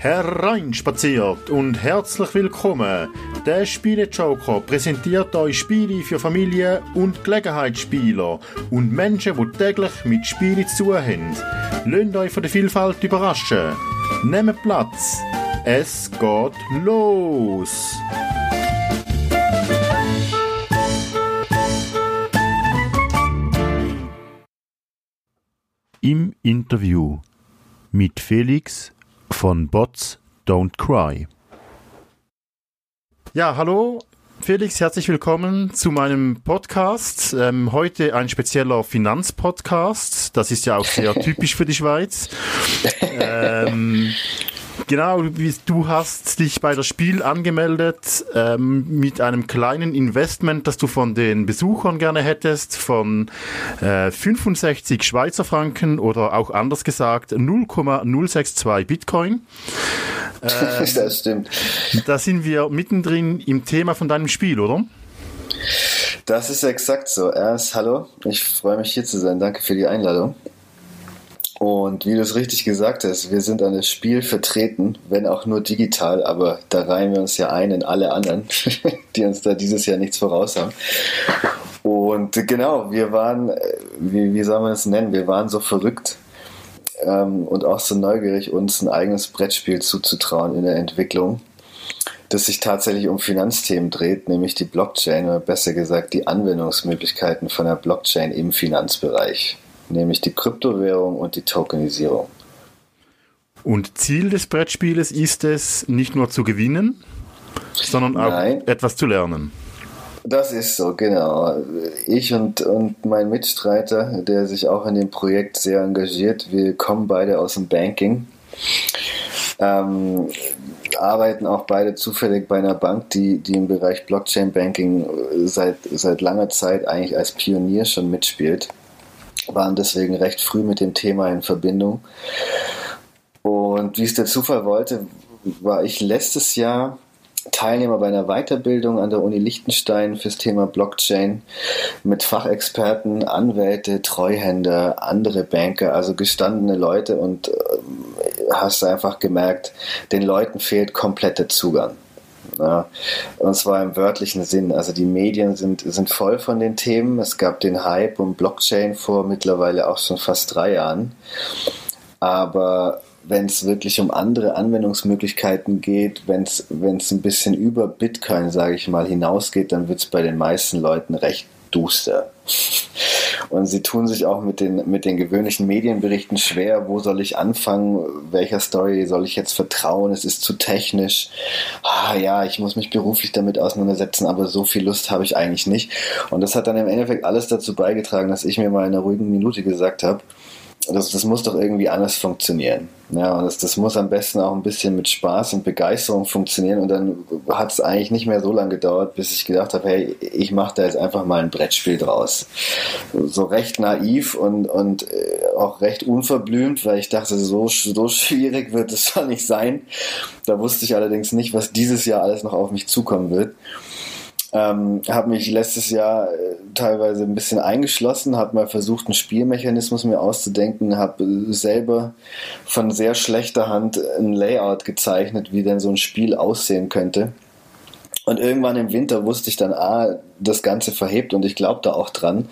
Hereinspaziert und herzlich willkommen. Der Spiele-Joker präsentiert euch Spiele für Familien und Gelegenheitsspieler und Menschen, die täglich mit Spielen zu tun haben. Lasst euch von der Vielfalt überraschen. Nehmt Platz. Es geht los. Im Interview mit Felix von Bots Don't Cry. Ja, hallo Felix, herzlich willkommen zu meinem Podcast. Ähm, heute ein spezieller Finanzpodcast. Das ist ja auch sehr typisch für die Schweiz. Ähm, Genau, du hast dich bei das Spiel angemeldet ähm, mit einem kleinen Investment, das du von den Besuchern gerne hättest, von äh, 65 Schweizer Franken oder auch anders gesagt 0,062 Bitcoin. Ähm, das stimmt. Da sind wir mittendrin im Thema von deinem Spiel, oder? Das ist exakt so. Erst hallo, ich freue mich hier zu sein. Danke für die Einladung. Und wie du es richtig gesagt hast, wir sind an das Spiel vertreten, wenn auch nur digital, aber da reihen wir uns ja ein in alle anderen, die uns da dieses Jahr nichts voraus haben. Und genau, wir waren, äh, wie, wie soll man es nennen, wir waren so verrückt ähm, und auch so neugierig, uns ein eigenes Brettspiel zuzutrauen in der Entwicklung, das sich tatsächlich um Finanzthemen dreht, nämlich die Blockchain oder besser gesagt die Anwendungsmöglichkeiten von der Blockchain im Finanzbereich nämlich die Kryptowährung und die Tokenisierung. Und Ziel des Brettspieles ist es, nicht nur zu gewinnen, sondern auch Nein. etwas zu lernen. Das ist so, genau. Ich und, und mein Mitstreiter, der sich auch in dem Projekt sehr engagiert, wir kommen beide aus dem Banking, ähm, arbeiten auch beide zufällig bei einer Bank, die, die im Bereich Blockchain Banking seit, seit langer Zeit eigentlich als Pionier schon mitspielt waren deswegen recht früh mit dem Thema in Verbindung. Und wie es der Zufall wollte, war ich letztes Jahr Teilnehmer bei einer Weiterbildung an der Uni Liechtenstein fürs Thema Blockchain mit Fachexperten, Anwälte, Treuhänder, andere Banker, also gestandene Leute und äh, hast einfach gemerkt, den Leuten fehlt kompletter Zugang. Ja, und zwar im wörtlichen Sinn. Also die Medien sind, sind voll von den Themen. Es gab den Hype um Blockchain vor mittlerweile auch schon fast drei Jahren. Aber wenn es wirklich um andere Anwendungsmöglichkeiten geht, wenn es ein bisschen über Bitcoin, sage ich mal, hinausgeht, dann wird es bei den meisten Leuten recht duster. Und sie tun sich auch mit den, mit den gewöhnlichen Medienberichten schwer. Wo soll ich anfangen? Welcher Story soll ich jetzt vertrauen? Es ist zu technisch. Ah, ja, ich muss mich beruflich damit auseinandersetzen, aber so viel Lust habe ich eigentlich nicht. Und das hat dann im Endeffekt alles dazu beigetragen, dass ich mir mal in einer ruhigen Minute gesagt habe, das, das muss doch irgendwie anders funktionieren. Ja, und das, das muss am besten auch ein bisschen mit Spaß und Begeisterung funktionieren. Und dann hat es eigentlich nicht mehr so lange gedauert, bis ich gedacht habe, hey, ich mache da jetzt einfach mal ein Brettspiel draus. So recht naiv und, und äh, auch recht unverblümt, weil ich dachte, so, so schwierig wird es schon nicht sein. Da wusste ich allerdings nicht, was dieses Jahr alles noch auf mich zukommen wird. Ähm, habe mich letztes Jahr äh, teilweise ein bisschen eingeschlossen, habe mal versucht, einen Spielmechanismus mir auszudenken, habe selber von sehr schlechter Hand ein Layout gezeichnet, wie denn so ein Spiel aussehen könnte. Und irgendwann im Winter wusste ich dann, ah, das Ganze verhebt und ich glaube da auch dran.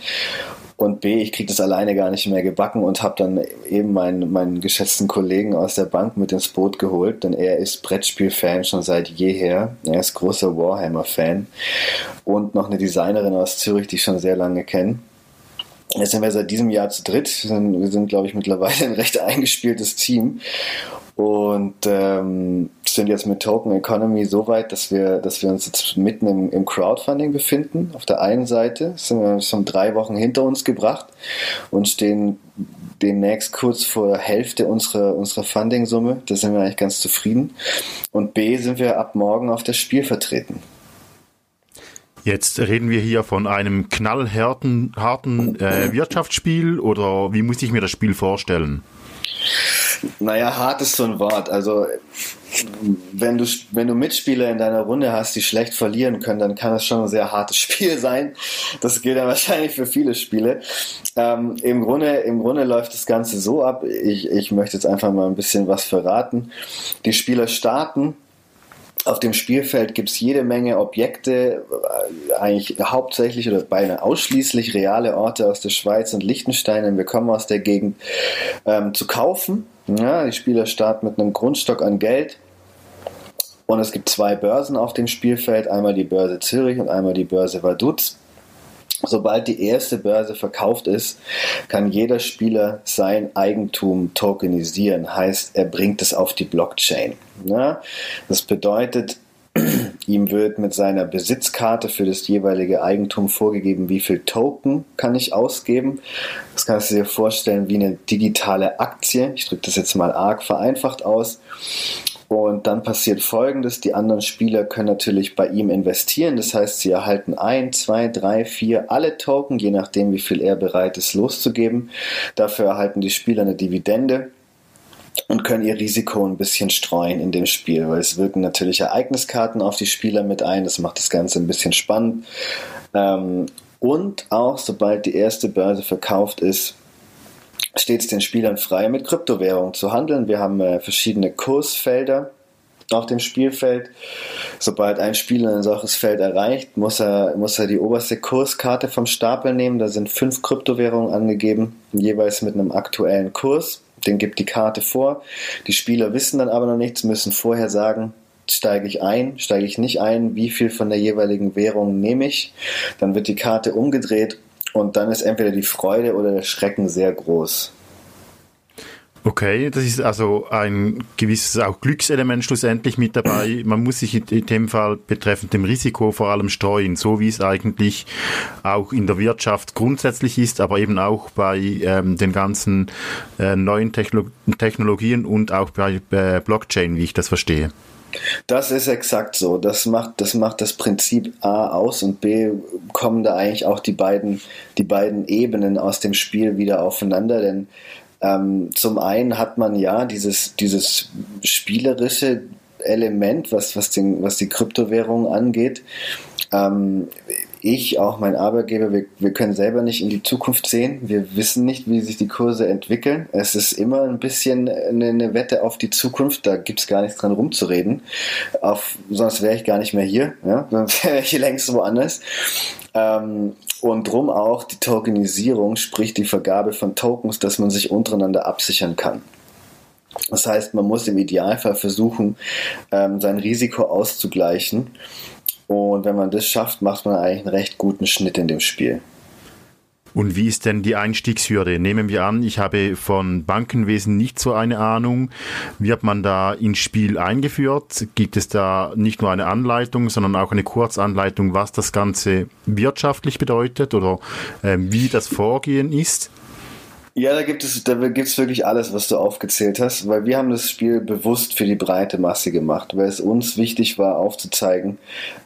Und B, ich kriege das alleine gar nicht mehr gebacken und habe dann eben meinen, meinen geschätzten Kollegen aus der Bank mit ins Boot geholt, denn er ist Brettspiel-Fan schon seit jeher. Er ist großer Warhammer-Fan und noch eine Designerin aus Zürich, die ich schon sehr lange kenne. Jetzt sind wir seit diesem Jahr zu dritt. Wir sind, wir sind glaube ich, mittlerweile ein recht eingespieltes Team und ähm, sind jetzt mit Token Economy so weit, dass wir, dass wir uns jetzt mitten im, im Crowdfunding befinden. Auf der einen Seite sind wir schon drei Wochen hinter uns gebracht und stehen demnächst kurz vor Hälfte unserer, unserer Funding-Summe. Da sind wir eigentlich ganz zufrieden. Und B sind wir ab morgen auf das Spiel vertreten. Jetzt reden wir hier von einem knallharten harten, äh, Wirtschaftsspiel oder wie muss ich mir das Spiel vorstellen? Naja, hart ist so ein Wort. Also wenn du, wenn du Mitspieler in deiner Runde hast, die schlecht verlieren können, dann kann das schon ein sehr hartes Spiel sein. Das gilt ja wahrscheinlich für viele Spiele. Ähm, im, Grunde, Im Grunde läuft das Ganze so ab. Ich, ich möchte jetzt einfach mal ein bisschen was verraten. Die Spieler starten auf dem Spielfeld gibt es jede Menge Objekte, äh, eigentlich hauptsächlich oder beinahe ausschließlich reale Orte aus der Schweiz und Liechtenstein, und wir kommen aus der Gegend, ähm, zu kaufen. Ja, die Spieler starten mit einem Grundstock an Geld. Und es gibt zwei Börsen auf dem Spielfeld, einmal die Börse Zürich und einmal die Börse Vaduz. Sobald die erste Börse verkauft ist, kann jeder Spieler sein Eigentum tokenisieren. Heißt, er bringt es auf die Blockchain. Ja? Das bedeutet, ihm wird mit seiner Besitzkarte für das jeweilige Eigentum vorgegeben, wie viel Token kann ich ausgeben. Das kannst du dir vorstellen wie eine digitale Aktie. Ich drücke das jetzt mal arg vereinfacht aus. Und dann passiert Folgendes, die anderen Spieler können natürlich bei ihm investieren, das heißt, sie erhalten ein, zwei, drei, vier, alle Token, je nachdem, wie viel er bereit ist loszugeben. Dafür erhalten die Spieler eine Dividende und können ihr Risiko ein bisschen streuen in dem Spiel, weil es wirken natürlich Ereigniskarten auf die Spieler mit ein, das macht das Ganze ein bisschen spannend. Ähm, und auch sobald die erste Börse verkauft ist, steht es den Spielern frei, mit Kryptowährungen zu handeln. Wir haben äh, verschiedene Kursfelder auf dem Spielfeld. Sobald ein Spieler ein solches Feld erreicht, muss er, muss er die oberste Kurskarte vom Stapel nehmen. Da sind fünf Kryptowährungen angegeben, jeweils mit einem aktuellen Kurs. Den gibt die Karte vor. Die Spieler wissen dann aber noch nichts, müssen vorher sagen, steige ich ein, steige ich nicht ein, wie viel von der jeweiligen Währung nehme ich. Dann wird die Karte umgedreht und dann ist entweder die Freude oder der Schrecken sehr groß. Okay, das ist also ein gewisses auch Glückselement schlussendlich mit dabei. Man muss sich in dem Fall betreffend dem Risiko vor allem streuen, so wie es eigentlich auch in der Wirtschaft grundsätzlich ist, aber eben auch bei ähm, den ganzen äh, neuen Techno Technologien und auch bei äh, Blockchain, wie ich das verstehe. Das ist exakt so. Das macht, das macht das Prinzip A aus und B kommen da eigentlich auch die beiden, die beiden Ebenen aus dem Spiel wieder aufeinander, denn ähm, zum einen hat man ja dieses, dieses spielerische Element, was, was, den, was die Kryptowährung angeht. Ähm, ich, auch mein Arbeitgeber, wir, wir können selber nicht in die Zukunft sehen. Wir wissen nicht, wie sich die Kurse entwickeln. Es ist immer ein bisschen eine, eine Wette auf die Zukunft. Da gibt es gar nichts dran rumzureden. Auf, sonst wäre ich gar nicht mehr hier. Ja? Sonst wäre ich längst woanders. Ähm, und drum auch die Tokenisierung, sprich die Vergabe von Tokens, dass man sich untereinander absichern kann. Das heißt, man muss im Idealfall versuchen, ähm, sein Risiko auszugleichen und wenn man das schafft, macht man eigentlich einen recht guten Schnitt in dem Spiel. Und wie ist denn die Einstiegshürde? Nehmen wir an, ich habe von Bankenwesen nicht so eine Ahnung. Wird man da ins Spiel eingeführt? Gibt es da nicht nur eine Anleitung, sondern auch eine Kurzanleitung, was das Ganze wirtschaftlich bedeutet oder äh, wie das Vorgehen ist? Ja, da gibt es, da gibt es wirklich alles, was du aufgezählt hast, weil wir haben das Spiel bewusst für die breite Masse gemacht, weil es uns wichtig war, aufzuzeigen,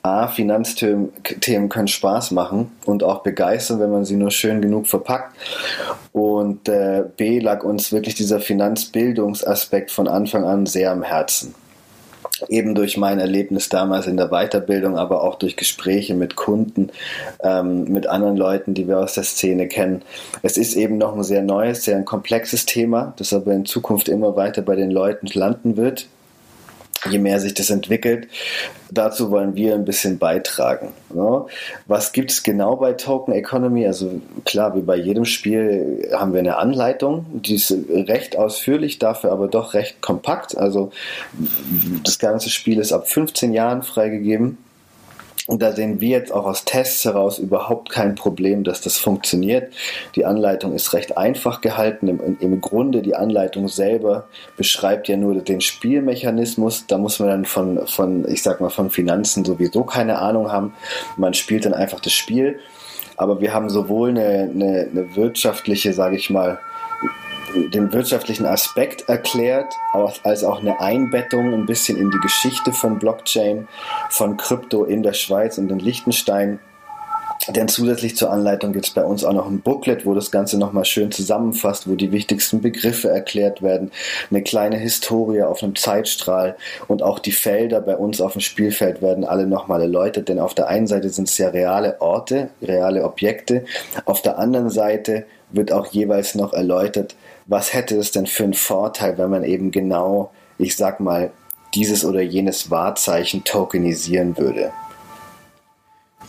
a, Finanzthemen können Spaß machen und auch begeistern, wenn man sie nur schön genug verpackt. Und äh, b, lag uns wirklich dieser Finanzbildungsaspekt von Anfang an sehr am Herzen eben durch mein Erlebnis damals in der Weiterbildung, aber auch durch Gespräche mit Kunden, ähm, mit anderen Leuten, die wir aus der Szene kennen. Es ist eben noch ein sehr neues, sehr ein komplexes Thema, das aber in Zukunft immer weiter bei den Leuten landen wird je mehr sich das entwickelt. Dazu wollen wir ein bisschen beitragen. Ne? Was gibt es genau bei Token Economy? Also klar, wie bei jedem Spiel haben wir eine Anleitung, die ist recht ausführlich, dafür aber doch recht kompakt. Also das ganze Spiel ist ab 15 Jahren freigegeben. Und da sehen wir jetzt auch aus Tests heraus überhaupt kein Problem, dass das funktioniert. Die Anleitung ist recht einfach gehalten. Im, Im, Grunde die Anleitung selber beschreibt ja nur den Spielmechanismus. Da muss man dann von, von, ich sag mal, von Finanzen sowieso keine Ahnung haben. Man spielt dann einfach das Spiel. Aber wir haben sowohl eine, eine, eine wirtschaftliche, sage ich mal, den wirtschaftlichen Aspekt erklärt, als auch eine Einbettung ein bisschen in die Geschichte von Blockchain, von Krypto in der Schweiz und in Liechtenstein. denn zusätzlich zur Anleitung gibt es bei uns auch noch ein Booklet, wo das Ganze nochmal schön zusammenfasst, wo die wichtigsten Begriffe erklärt werden, eine kleine Historie auf einem Zeitstrahl und auch die Felder bei uns auf dem Spielfeld werden alle nochmal erläutert, denn auf der einen Seite sind es ja reale Orte, reale Objekte, auf der anderen Seite wird auch jeweils noch erläutert, was hätte es denn für einen Vorteil, wenn man eben genau, ich sag mal, dieses oder jenes Wahrzeichen tokenisieren würde.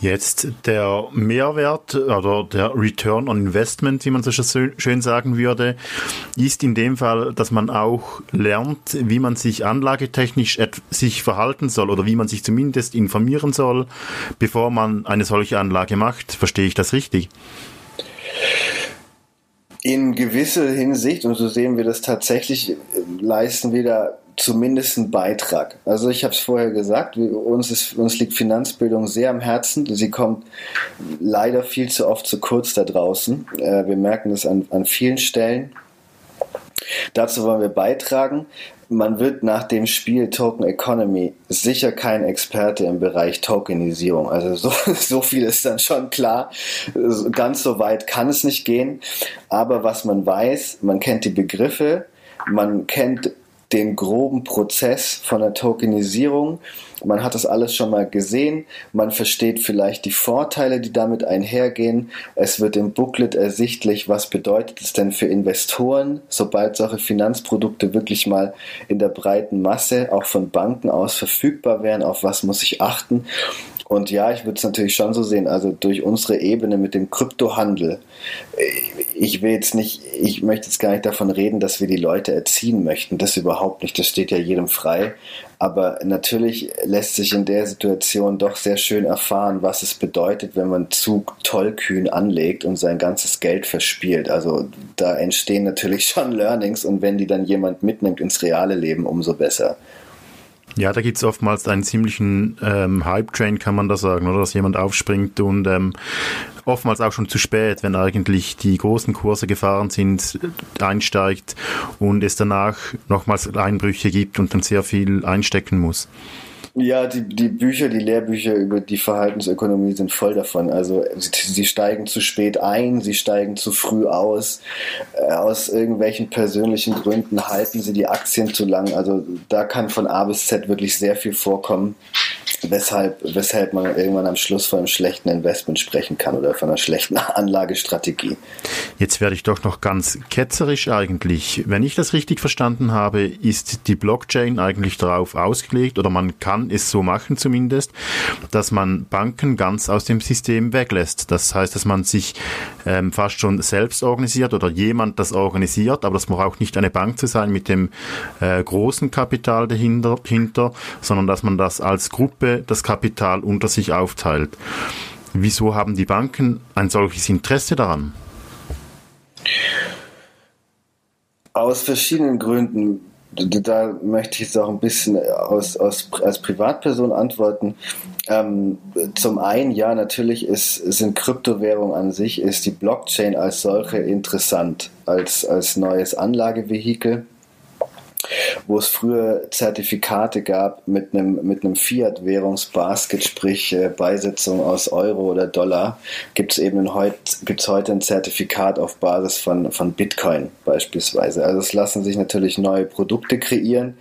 Jetzt der Mehrwert oder der Return on Investment, wie man so schön sagen würde, ist in dem Fall, dass man auch lernt, wie man sich anlagetechnisch sich verhalten soll oder wie man sich zumindest informieren soll, bevor man eine solche Anlage macht. Verstehe ich das richtig? In gewisser Hinsicht, und so sehen wir das tatsächlich, leisten wir da zumindest einen Beitrag. Also ich habe es vorher gesagt, uns, ist, uns liegt Finanzbildung sehr am Herzen. Sie kommt leider viel zu oft zu kurz da draußen. Äh, wir merken das an, an vielen Stellen. Dazu wollen wir beitragen. Man wird nach dem Spiel Token Economy sicher kein Experte im Bereich Tokenisierung. Also so, so viel ist dann schon klar. Ganz so weit kann es nicht gehen. Aber was man weiß, man kennt die Begriffe, man kennt den groben Prozess von der Tokenisierung. Man hat das alles schon mal gesehen. Man versteht vielleicht die Vorteile, die damit einhergehen. Es wird im Booklet ersichtlich, was bedeutet es denn für Investoren, sobald solche Finanzprodukte wirklich mal in der breiten Masse auch von Banken aus verfügbar wären. Auf was muss ich achten? Und ja, ich würde es natürlich schon so sehen, also durch unsere Ebene mit dem Kryptohandel. Ich will jetzt nicht, ich möchte jetzt gar nicht davon reden, dass wir die Leute erziehen möchten. Das überhaupt nicht. Das steht ja jedem frei. Aber natürlich lässt sich in der Situation doch sehr schön erfahren, was es bedeutet, wenn man zu tollkühn anlegt und sein ganzes Geld verspielt. Also da entstehen natürlich schon Learnings und wenn die dann jemand mitnimmt ins reale Leben, umso besser. Ja, da gibt es oftmals einen ziemlichen ähm, Hype-Train, kann man da sagen, oder? Dass jemand aufspringt und ähm, oftmals auch schon zu spät, wenn eigentlich die großen Kurse gefahren sind, einsteigt und es danach nochmals Einbrüche gibt und dann sehr viel einstecken muss. Ja, die, die Bücher, die Lehrbücher über die Verhaltensökonomie sind voll davon. Also sie, sie steigen zu spät ein, sie steigen zu früh aus. Äh, aus irgendwelchen persönlichen Gründen halten sie die Aktien zu lang. Also da kann von A bis Z wirklich sehr viel vorkommen weshalb, weshalb man irgendwann am Schluss von einem schlechten Investment sprechen kann oder von einer schlechten Anlagestrategie. Jetzt werde ich doch noch ganz ketzerisch eigentlich. Wenn ich das richtig verstanden habe, ist die Blockchain eigentlich darauf ausgelegt oder man kann es so machen zumindest, dass man Banken ganz aus dem System weglässt. Das heißt, dass man sich ähm, fast schon selbst organisiert oder jemand das organisiert, aber das braucht nicht eine Bank zu sein mit dem äh, großen Kapital dahinter, hinter, sondern dass man das als Gruppe das Kapital unter sich aufteilt. Wieso haben die Banken ein solches Interesse daran? Aus verschiedenen Gründen. Da möchte ich jetzt auch ein bisschen aus, aus, als Privatperson antworten. Ähm, zum einen, ja, natürlich ist, sind Kryptowährungen an sich, ist die Blockchain als solche interessant, als, als neues Anlagevehikel wo es früher Zertifikate gab mit einem, mit einem Fiat-Währungsbasket, sprich äh, Beisetzung aus Euro oder Dollar, gibt es eben heut, gibt's heute ein Zertifikat auf Basis von, von Bitcoin beispielsweise. Also es lassen sich natürlich neue Produkte kreieren.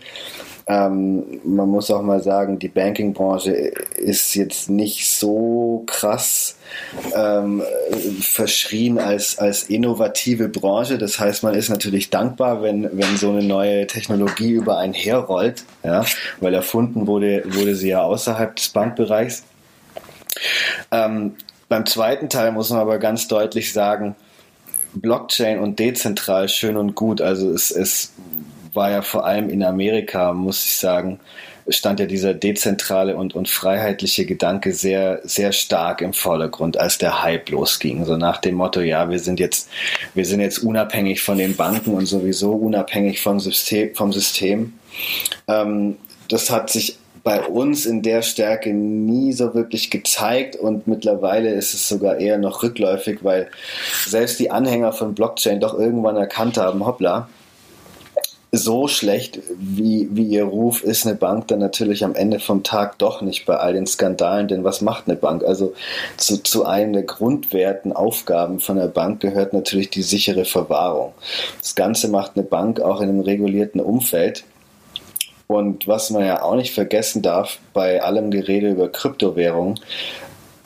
Ähm, man muss auch mal sagen, die Banking-Branche ist jetzt nicht so krass ähm, verschrien als, als innovative Branche. Das heißt, man ist natürlich dankbar, wenn, wenn so eine neue Technologie über einen herrollt, ja, weil erfunden wurde, wurde sie ja außerhalb des Bankbereichs. Ähm, beim zweiten Teil muss man aber ganz deutlich sagen, Blockchain und dezentral schön und gut. Also es, es war ja vor allem in Amerika, muss ich sagen, stand ja dieser dezentrale und, und freiheitliche Gedanke sehr, sehr stark im Vordergrund, als der Hype losging. So nach dem Motto, ja, wir sind jetzt, wir sind jetzt unabhängig von den Banken und sowieso unabhängig vom System, vom System. Ähm, das hat sich bei uns in der Stärke nie so wirklich gezeigt und mittlerweile ist es sogar eher noch rückläufig, weil selbst die Anhänger von Blockchain doch irgendwann erkannt haben, hoppla, so schlecht wie, wie ihr Ruf ist eine Bank dann natürlich am Ende vom Tag doch nicht bei all den Skandalen, denn was macht eine Bank? Also zu, zu einem der Grundwerten, Aufgaben von der Bank gehört natürlich die sichere Verwahrung. Das Ganze macht eine Bank auch in einem regulierten Umfeld. Und was man ja auch nicht vergessen darf bei allem Gerede über Kryptowährungen,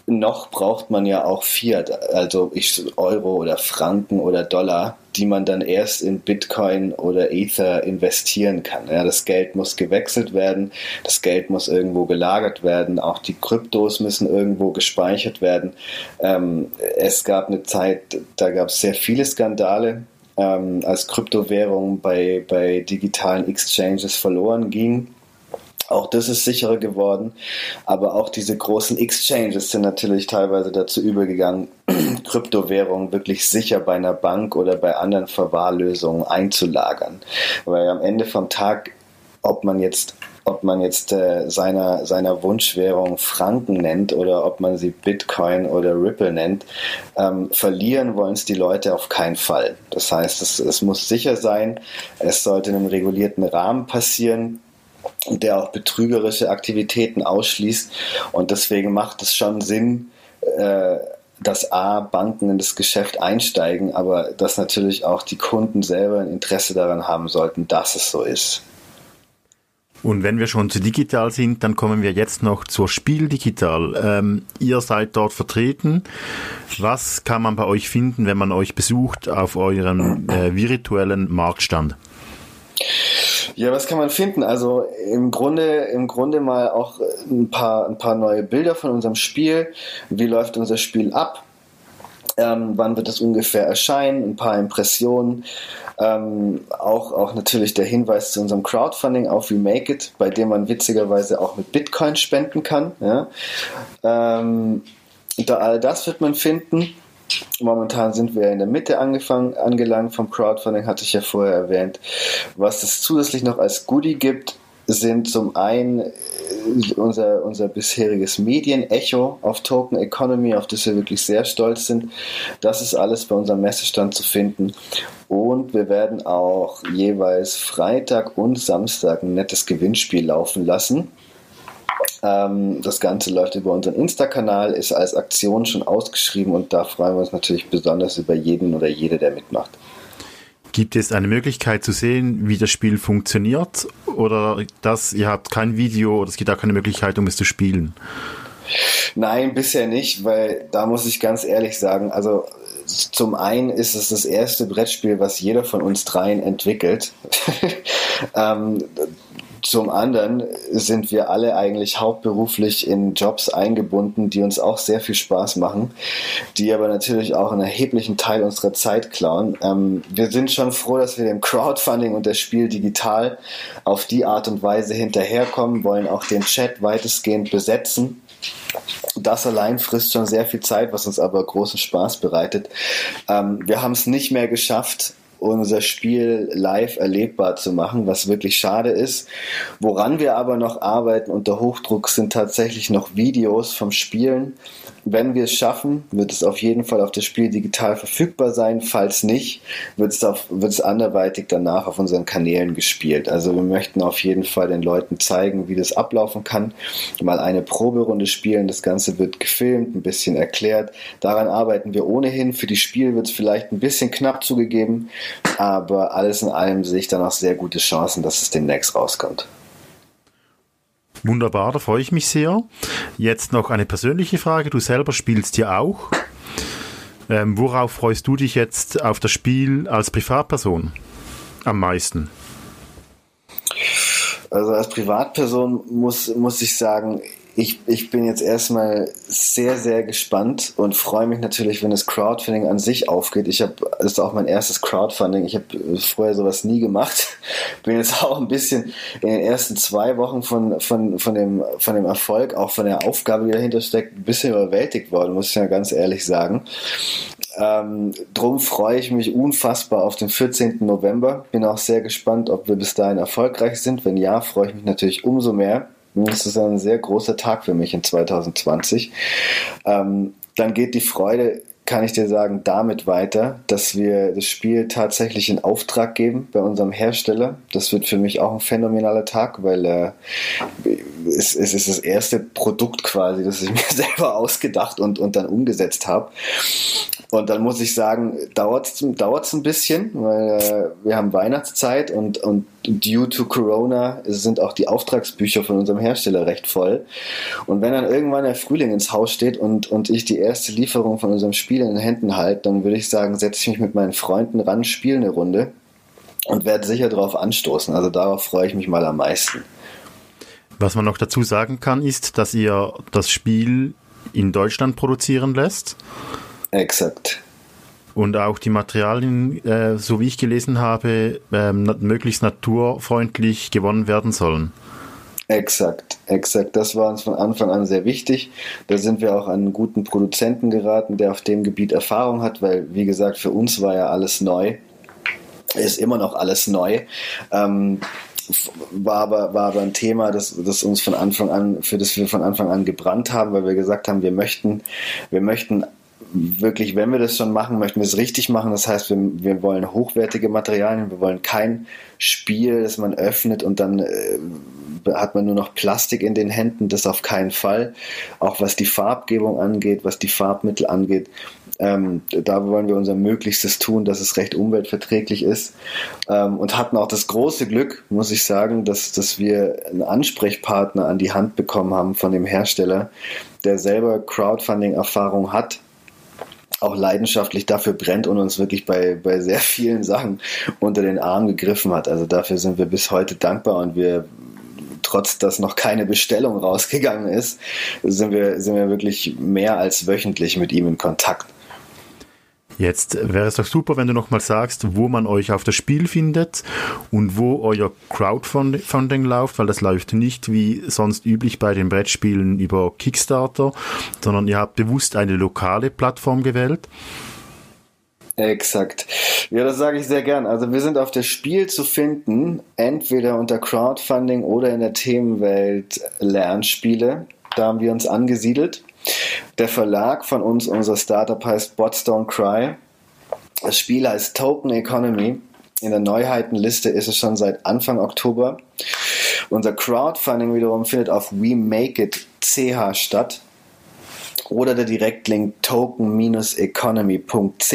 noch braucht man ja auch Fiat, also Euro oder Franken oder Dollar, die man dann erst in Bitcoin oder Ether investieren kann. Ja, das Geld muss gewechselt werden, das Geld muss irgendwo gelagert werden, auch die Kryptos müssen irgendwo gespeichert werden. Ähm, es gab eine Zeit, da gab es sehr viele Skandale, ähm, als Kryptowährungen bei, bei digitalen Exchanges verloren gingen. Auch das ist sicherer geworden, aber auch diese großen Exchanges sind natürlich teilweise dazu übergegangen, Kryptowährungen wirklich sicher bei einer Bank oder bei anderen Verwahrlösungen einzulagern. Weil am Ende vom Tag, ob man jetzt ob man jetzt äh, seiner, seiner Wunschwährung Franken nennt oder ob man sie Bitcoin oder Ripple nennt, ähm, verlieren wollen es die Leute auf keinen Fall. Das heißt, es, es muss sicher sein, es sollte in einem regulierten Rahmen passieren der auch betrügerische Aktivitäten ausschließt. Und deswegen macht es schon Sinn, äh, dass A, Banken in das Geschäft einsteigen, aber dass natürlich auch die Kunden selber ein Interesse daran haben sollten, dass es so ist. Und wenn wir schon zu digital sind, dann kommen wir jetzt noch zur Spiel digital. Ähm, ihr seid dort vertreten. Was kann man bei euch finden, wenn man euch besucht auf eurem äh, virtuellen Marktstand? Ja, was kann man finden? Also im Grunde, im Grunde mal auch ein paar, ein paar neue Bilder von unserem Spiel. Wie läuft unser Spiel ab? Ähm, wann wird es ungefähr erscheinen? Ein paar Impressionen. Ähm, auch, auch natürlich der Hinweis zu unserem Crowdfunding auf Remake It, bei dem man witzigerweise auch mit Bitcoin spenden kann. Ja? Ähm, da all das wird man finden. Momentan sind wir in der Mitte angefangen, angelangt vom Crowdfunding, hatte ich ja vorher erwähnt. Was es zusätzlich noch als Goodie gibt, sind zum einen äh, unser, unser bisheriges Medienecho auf Token Economy, auf das wir wirklich sehr stolz sind. Das ist alles bei unserem Messestand zu finden. Und wir werden auch jeweils Freitag und Samstag ein nettes Gewinnspiel laufen lassen. Ähm, das Ganze läuft über unseren Insta-Kanal, ist als Aktion schon ausgeschrieben und da freuen wir uns natürlich besonders über jeden oder jede, der mitmacht. Gibt es eine Möglichkeit zu sehen, wie das Spiel funktioniert? Oder dass ihr habt kein Video oder es gibt auch keine Möglichkeit, um es zu spielen? Nein, bisher nicht, weil da muss ich ganz ehrlich sagen, also zum einen ist es das erste Brettspiel, was jeder von uns dreien entwickelt. ähm, zum anderen sind wir alle eigentlich hauptberuflich in Jobs eingebunden, die uns auch sehr viel Spaß machen, die aber natürlich auch einen erheblichen Teil unserer Zeit klauen. Ähm, wir sind schon froh, dass wir dem Crowdfunding und das Spiel digital auf die Art und Weise hinterherkommen, wollen auch den Chat weitestgehend besetzen. Das allein frisst schon sehr viel Zeit, was uns aber großen Spaß bereitet. Ähm, wir haben es nicht mehr geschafft, unser Spiel live erlebbar zu machen, was wirklich schade ist. Woran wir aber noch arbeiten unter Hochdruck sind tatsächlich noch Videos vom Spielen wenn wir es schaffen, wird es auf jeden Fall auf das Spiel digital verfügbar sein. Falls nicht, wird es, auf, wird es anderweitig danach auf unseren Kanälen gespielt. Also wir möchten auf jeden Fall den Leuten zeigen, wie das ablaufen kann. Mal eine Proberunde spielen. Das Ganze wird gefilmt, ein bisschen erklärt. Daran arbeiten wir ohnehin. Für die Spiel wird es vielleicht ein bisschen knapp zugegeben, aber alles in allem sehe ich dann auch sehr gute Chancen, dass es demnächst rauskommt. Wunderbar, da freue ich mich sehr. Jetzt noch eine persönliche Frage. Du selber spielst ja auch. Ähm, worauf freust du dich jetzt auf das Spiel als Privatperson am meisten? Also als Privatperson muss, muss ich sagen, ich, ich bin jetzt erstmal sehr, sehr gespannt und freue mich natürlich, wenn das Crowdfunding an sich aufgeht. Ich habe, das ist auch mein erstes Crowdfunding. Ich habe vorher sowas nie gemacht. Bin jetzt auch ein bisschen in den ersten zwei Wochen von, von, von, dem, von dem Erfolg, auch von der Aufgabe, die dahinter steckt, ein bisschen überwältigt worden, muss ich ja ganz ehrlich sagen. Ähm, drum freue ich mich unfassbar auf den 14. November. Bin auch sehr gespannt, ob wir bis dahin erfolgreich sind. Wenn ja, freue ich mich natürlich umso mehr. Das ist ein sehr großer Tag für mich in 2020. Ähm, dann geht die Freude kann ich dir sagen, damit weiter, dass wir das Spiel tatsächlich in Auftrag geben bei unserem Hersteller. Das wird für mich auch ein phänomenaler Tag, weil äh, es, es ist das erste Produkt quasi, das ich mir selber ausgedacht und, und dann umgesetzt habe. Und dann muss ich sagen, dauert es ein bisschen, weil äh, wir haben Weihnachtszeit und, und due to Corona sind auch die Auftragsbücher von unserem Hersteller recht voll. Und wenn dann irgendwann der Frühling ins Haus steht und, und ich die erste Lieferung von unserem Spiel in den Händen halte, dann würde ich sagen, setze ich mich mit meinen Freunden ran, spiele eine Runde und werde sicher darauf anstoßen. Also darauf freue ich mich mal am meisten. Was man noch dazu sagen kann, ist, dass ihr das Spiel in Deutschland produzieren lässt. Exakt. Und auch die Materialien, äh, so wie ich gelesen habe, ähm, möglichst naturfreundlich gewonnen werden sollen. Exakt, exakt. Das war uns von Anfang an sehr wichtig. Da sind wir auch an einen guten Produzenten geraten, der auf dem Gebiet Erfahrung hat, weil, wie gesagt, für uns war ja alles neu. Ist immer noch alles neu. Ähm, war aber, war aber ein Thema, das, das uns von Anfang an, für das wir von Anfang an gebrannt haben, weil wir gesagt haben, wir möchten, wir möchten wirklich, wenn wir das schon machen, möchten wir es richtig machen. Das heißt, wir, wir wollen hochwertige Materialien, wir wollen kein Spiel, das man öffnet und dann äh, hat man nur noch Plastik in den Händen, das auf keinen Fall. Auch was die Farbgebung angeht, was die Farbmittel angeht, ähm, da wollen wir unser Möglichstes tun, dass es recht umweltverträglich ist. Ähm, und hatten auch das große Glück, muss ich sagen, dass, dass wir einen Ansprechpartner an die Hand bekommen haben von dem Hersteller, der selber Crowdfunding-Erfahrung hat auch leidenschaftlich dafür brennt und uns wirklich bei, bei sehr vielen Sachen unter den Arm gegriffen hat. Also dafür sind wir bis heute dankbar und wir trotz dass noch keine Bestellung rausgegangen ist, sind wir, sind wir wirklich mehr als wöchentlich mit ihm in Kontakt. Jetzt wäre es doch super, wenn du nochmal sagst, wo man euch auf das Spiel findet und wo euer Crowdfunding läuft, weil das läuft nicht wie sonst üblich bei den Brettspielen über Kickstarter, sondern ihr habt bewusst eine lokale Plattform gewählt. Exakt. Ja, das sage ich sehr gern. Also wir sind auf das Spiel zu finden, entweder unter Crowdfunding oder in der Themenwelt Lernspiele. Da haben wir uns angesiedelt. Der Verlag von uns, unser Startup heißt Bots Don't Cry. Das Spiel heißt Token Economy. In der Neuheitenliste ist es schon seit Anfang Oktober. Unser Crowdfunding wiederum findet auf We Make It CH statt oder der Direktlink token-economy.ch.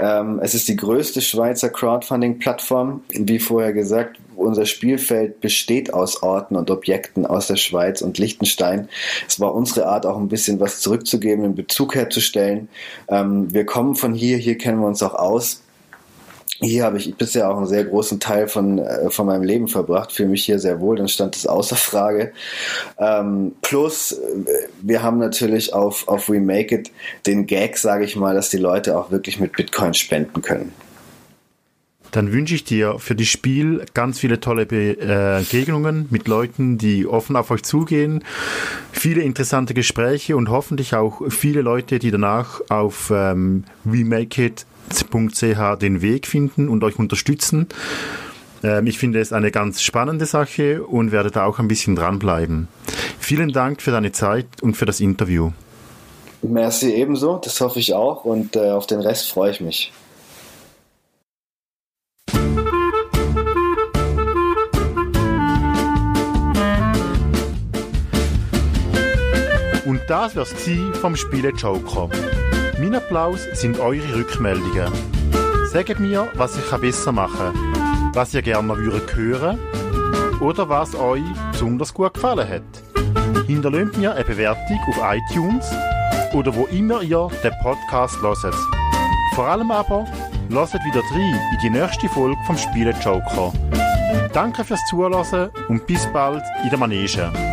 Ähm, es ist die größte Schweizer Crowdfunding-Plattform. Wie vorher gesagt, unser Spielfeld besteht aus Orten und Objekten aus der Schweiz und Liechtenstein. Es war unsere Art, auch ein bisschen was zurückzugeben, einen Bezug herzustellen. Ähm, wir kommen von hier, hier kennen wir uns auch aus. Hier habe ich bisher auch einen sehr großen Teil von, äh, von meinem Leben verbracht, fühle mich hier sehr wohl, dann stand es außer Frage. Ähm, plus, äh, wir haben natürlich auf, auf We Make It den Gag, sage ich mal, dass die Leute auch wirklich mit Bitcoin spenden können. Dann wünsche ich dir für das Spiel ganz viele tolle Begegnungen mit Leuten, die offen auf euch zugehen, viele interessante Gespräche und hoffentlich auch viele Leute, die danach auf ähm, We Make It ch den Weg finden und euch unterstützen. Ähm, ich finde es eine ganz spannende Sache und werde da auch ein bisschen dranbleiben. Vielen Dank für deine Zeit und für das Interview. Merci ebenso, das hoffe ich auch und äh, auf den Rest freue ich mich. Und das wär's vom Spiele Joker. Mein Applaus sind eure Rückmeldungen. Sagt mir, was ich besser machen kann, was ihr gerne würdet hören oder was euch besonders gut gefallen hat. Hinterlasst mir eine Bewertung auf iTunes oder wo immer ihr den Podcast hört. Vor allem aber, lasst wieder rein in die nächste Folge vom Spielen Joker. Danke fürs Zuhören und bis bald in der Manege.